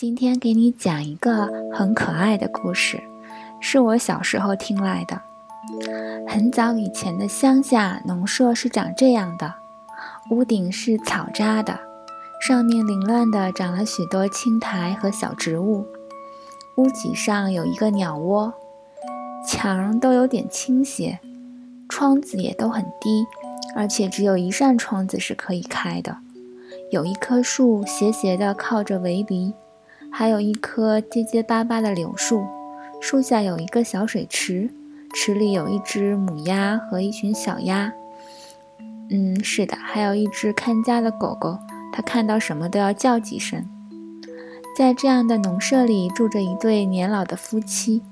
今天给你讲一个很可爱的故事，是我小时候听来的。很早以前的乡下农舍是长这样的：屋顶是草扎的，上面凌乱地长了许多青苔和小植物。屋脊上有一个鸟窝，墙都有点倾斜，窗子也都很低，而且只有一扇窗子是可以开的。有一棵树斜斜地靠着围篱。还有一棵结结巴巴的柳树，树下有一个小水池，池里有一只母鸭和一群小鸭。嗯，是的，还有一只看家的狗狗，它看到什么都要叫几声。在这样的农舍里住着一对年老的夫妻，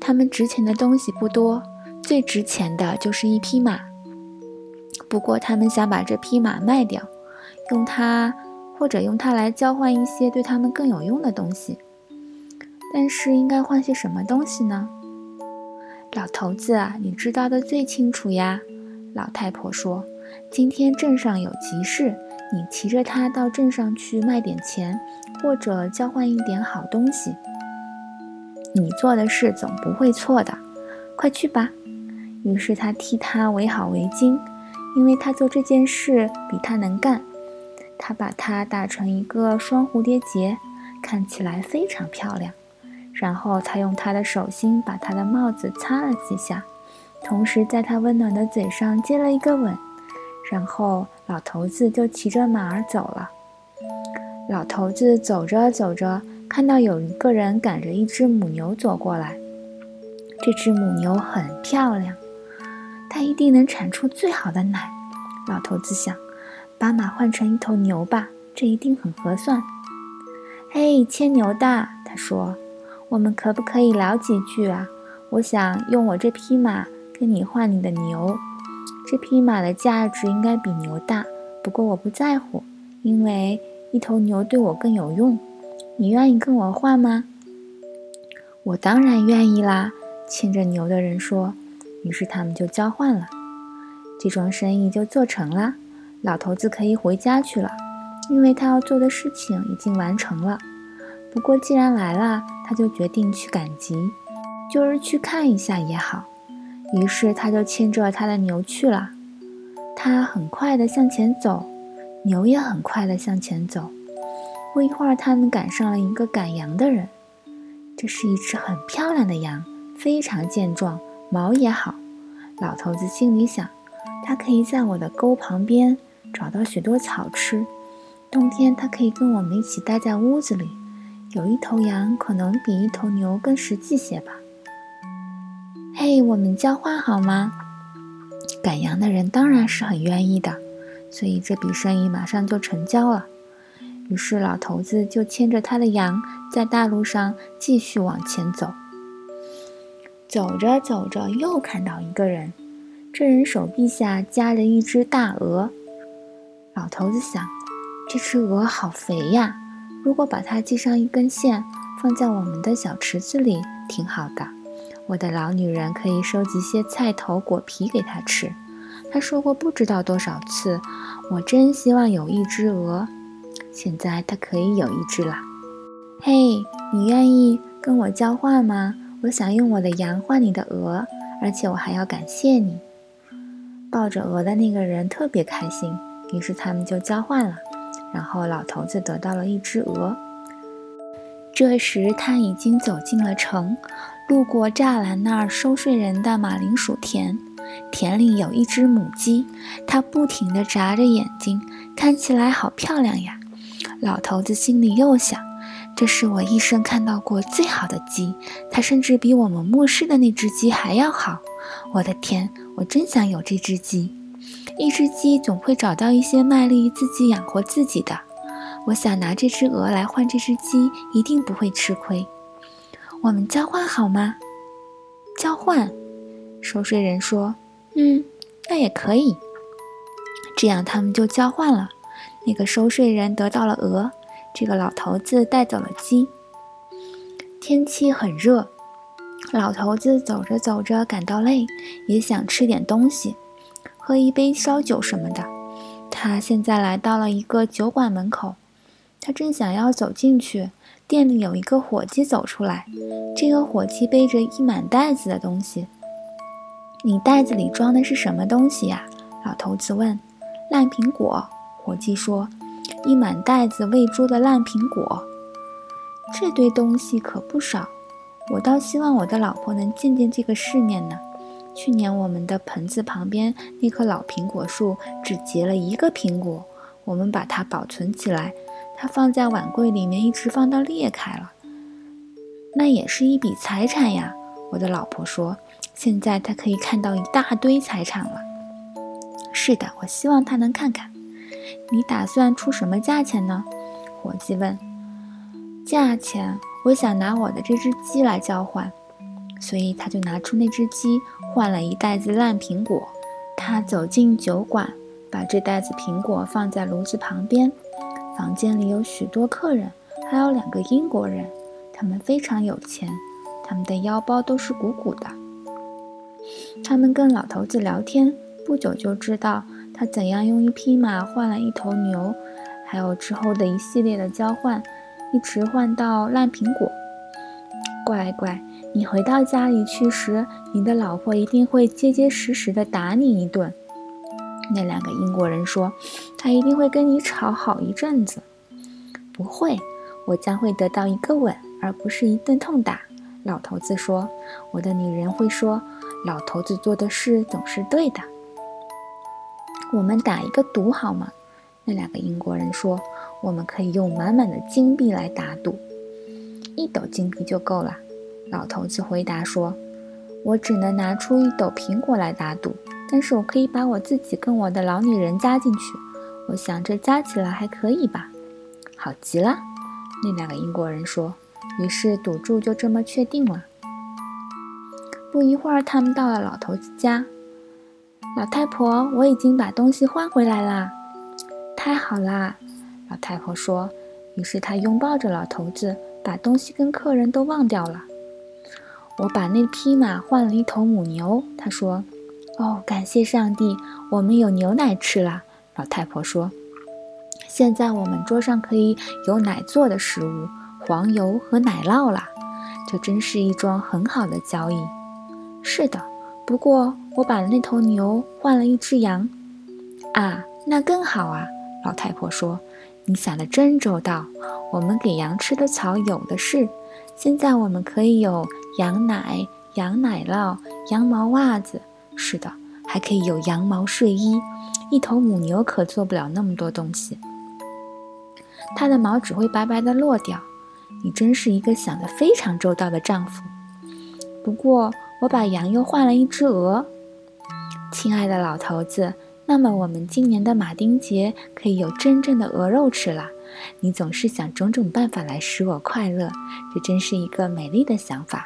他们值钱的东西不多，最值钱的就是一匹马。不过他们想把这匹马卖掉，用它。或者用它来交换一些对他们更有用的东西，但是应该换些什么东西呢？老头子啊，你知道的最清楚呀。老太婆说：“今天镇上有急事，你骑着它到镇上去卖点钱，或者交换一点好东西。你做的事总不会错的，快去吧。”于是他替他围好围巾，因为他做这件事比他能干。他把它打成一个双蝴蝶结，看起来非常漂亮。然后他用他的手心把他的帽子擦了几下，同时在他温暖的嘴上接了一个吻。然后老头子就骑着马儿走了。老头子走着走着，看到有一个人赶着一只母牛走过来。这只母牛很漂亮，它一定能产出最好的奶。老头子想。把马换成一头牛吧，这一定很合算。嘿，牵牛的，他说：“我们可不可以聊几句啊？我想用我这匹马跟你换你的牛。这匹马的价值应该比牛大，不过我不在乎，因为一头牛对我更有用。你愿意跟我换吗？”我当然愿意啦，牵着牛的人说。于是他们就交换了，这桩生意就做成了。老头子可以回家去了，因为他要做的事情已经完成了。不过既然来了，他就决定去赶集，就是去看一下也好。于是他就牵着他的牛去了。他很快地向前走，牛也很快地向前走。不一会儿，他们赶上了一个赶羊的人。这是一只很漂亮的羊，非常健壮，毛也好。老头子心里想，它可以在我的沟旁边。找到许多草吃，冬天它可以跟我们一起待在屋子里。有一头羊可能比一头牛更实际些吧。嘿，我们交换好吗？赶羊的人当然是很愿意的，所以这笔生意马上就成交了。于是老头子就牵着他的羊在大路上继续往前走。走着走着，又看到一个人，这人手臂下夹着一只大鹅。老头子想，这只鹅好肥呀！如果把它系上一根线，放在我们的小池子里，挺好的。我的老女人可以收集些菜头、果皮给它吃。她说过不知道多少次：“我真希望有一只鹅。”现在她可以有一只了。嘿，你愿意跟我交换吗？我想用我的羊换你的鹅，而且我还要感谢你。抱着鹅的那个人特别开心。于是他们就交换了，然后老头子得到了一只鹅。这时他已经走进了城，路过栅栏那儿收税人的马铃薯田，田里有一只母鸡，它不停地眨着眼睛，看起来好漂亮呀。老头子心里又想：这是我一生看到过最好的鸡，它甚至比我们牧师的那只鸡还要好。我的天，我真想有这只鸡。一只鸡总会找到一些卖力自己养活自己的。我想拿这只鹅来换这只鸡，一定不会吃亏。我们交换好吗？交换，收税人说：“嗯，那也可以。”这样他们就交换了。那个收税人得到了鹅，这个老头子带走了鸡。天气很热，老头子走着走着感到累，也想吃点东西。喝一杯烧酒什么的。他现在来到了一个酒馆门口，他正想要走进去，店里有一个伙计走出来。这个伙计背着一满袋子的东西。你袋子里装的是什么东西呀？老头子问。烂苹果，伙计说。一满袋子喂猪的烂苹果。这堆东西可不少。我倒希望我的老婆能见见这个世面呢。去年我们的盆子旁边那棵老苹果树只结了一个苹果，我们把它保存起来。它放在碗柜里面，一直放到裂开了。那也是一笔财产呀，我的老婆说。现在她可以看到一大堆财产了。是的，我希望她能看看。你打算出什么价钱呢？伙计问。价钱，我想拿我的这只鸡来交换。所以他就拿出那只鸡，换了一袋子烂苹果。他走进酒馆，把这袋子苹果放在炉子旁边。房间里有许多客人，还有两个英国人，他们非常有钱，他们的腰包都是鼓鼓的。他们跟老头子聊天，不久就知道他怎样用一匹马换了一头牛，还有之后的一系列的交换，一直换到烂苹果。乖乖，你回到家里去时，你的老婆一定会结结实实的打你一顿。那两个英国人说：“他一定会跟你吵好一阵子。”不会，我将会得到一个吻，而不是一顿痛打。老头子说：“我的女人会说，老头子做的事总是对的。”我们打一个赌好吗？那两个英国人说：“我们可以用满满的金币来打赌，一斗金币就够了。”老头子回答说：“我只能拿出一斗苹果来打赌。”但是我可以把我自己跟我的老女人加进去，我想这加起来还可以吧。好极了，那两个英国人说。于是赌注就这么确定了。不一会儿，他们到了老头子家。老太婆，我已经把东西换回来啦。太好啦，老太婆说。于是他拥抱着老头子，把东西跟客人都忘掉了。我把那匹马换了一头母牛，他说。哦，感谢上帝，我们有牛奶吃了。老太婆说：“现在我们桌上可以有奶做的食物，黄油和奶酪了。这真是一桩很好的交易。”是的，不过我把那头牛换了一只羊。啊，那更好啊！老太婆说：“你想的真周到，我们给羊吃的草有的是。现在我们可以有羊奶、羊奶酪、羊毛袜子。”是的，还可以有羊毛睡衣。一头母牛可做不了那么多东西，它的毛只会白白的落掉。你真是一个想得非常周到的丈夫。不过，我把羊又换了一只鹅。亲爱的老头子，那么我们今年的马丁节可以有真正的鹅肉吃了。你总是想种种办法来使我快乐，这真是一个美丽的想法。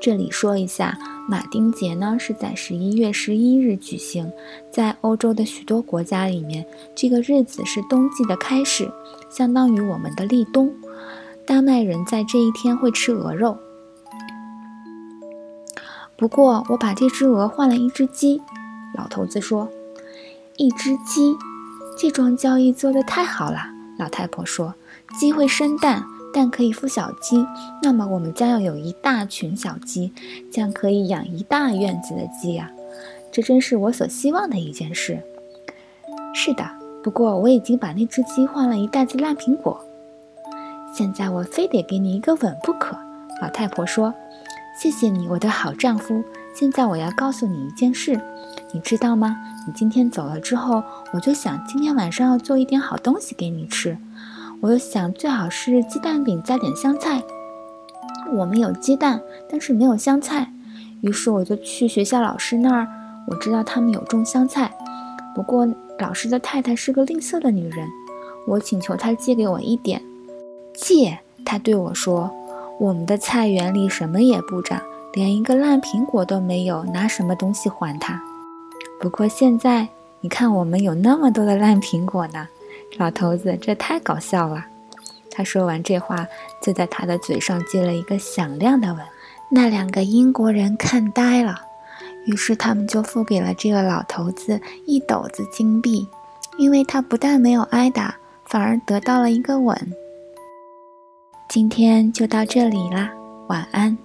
这里说一下。马丁节呢是在十一月十一日举行，在欧洲的许多国家里面，这个日子是冬季的开始，相当于我们的立冬。丹麦人在这一天会吃鹅肉。不过我把这只鹅换了一只鸡，老头子说：“一只鸡，这桩交易做得太好了。”老太婆说：“鸡会生蛋。”蛋可以孵小鸡，那么我们将要有一大群小鸡，将可以养一大院子的鸡呀！这真是我所希望的一件事。是的，不过我已经把那只鸡换了一袋子烂苹果。现在我非得给你一个吻不可。老太婆说：“谢谢你，我的好丈夫。现在我要告诉你一件事，你知道吗？你今天走了之后，我就想今天晚上要做一点好东西给你吃。”我又想，最好是鸡蛋饼加点香菜。我们有鸡蛋，但是没有香菜。于是我就去学校老师那儿。我知道他们有种香菜，不过老师的太太是个吝啬的女人。我请求她借给我一点。借？她对我说：“我们的菜园里什么也不长，连一个烂苹果都没有，拿什么东西还她？”不过现在，你看，我们有那么多的烂苹果呢。老头子，这太搞笑了！他说完这话，就在他的嘴上接了一个响亮的吻。那两个英国人看呆了，于是他们就付给了这个老头子一斗子金币，因为他不但没有挨打，反而得到了一个吻。今天就到这里啦，晚安。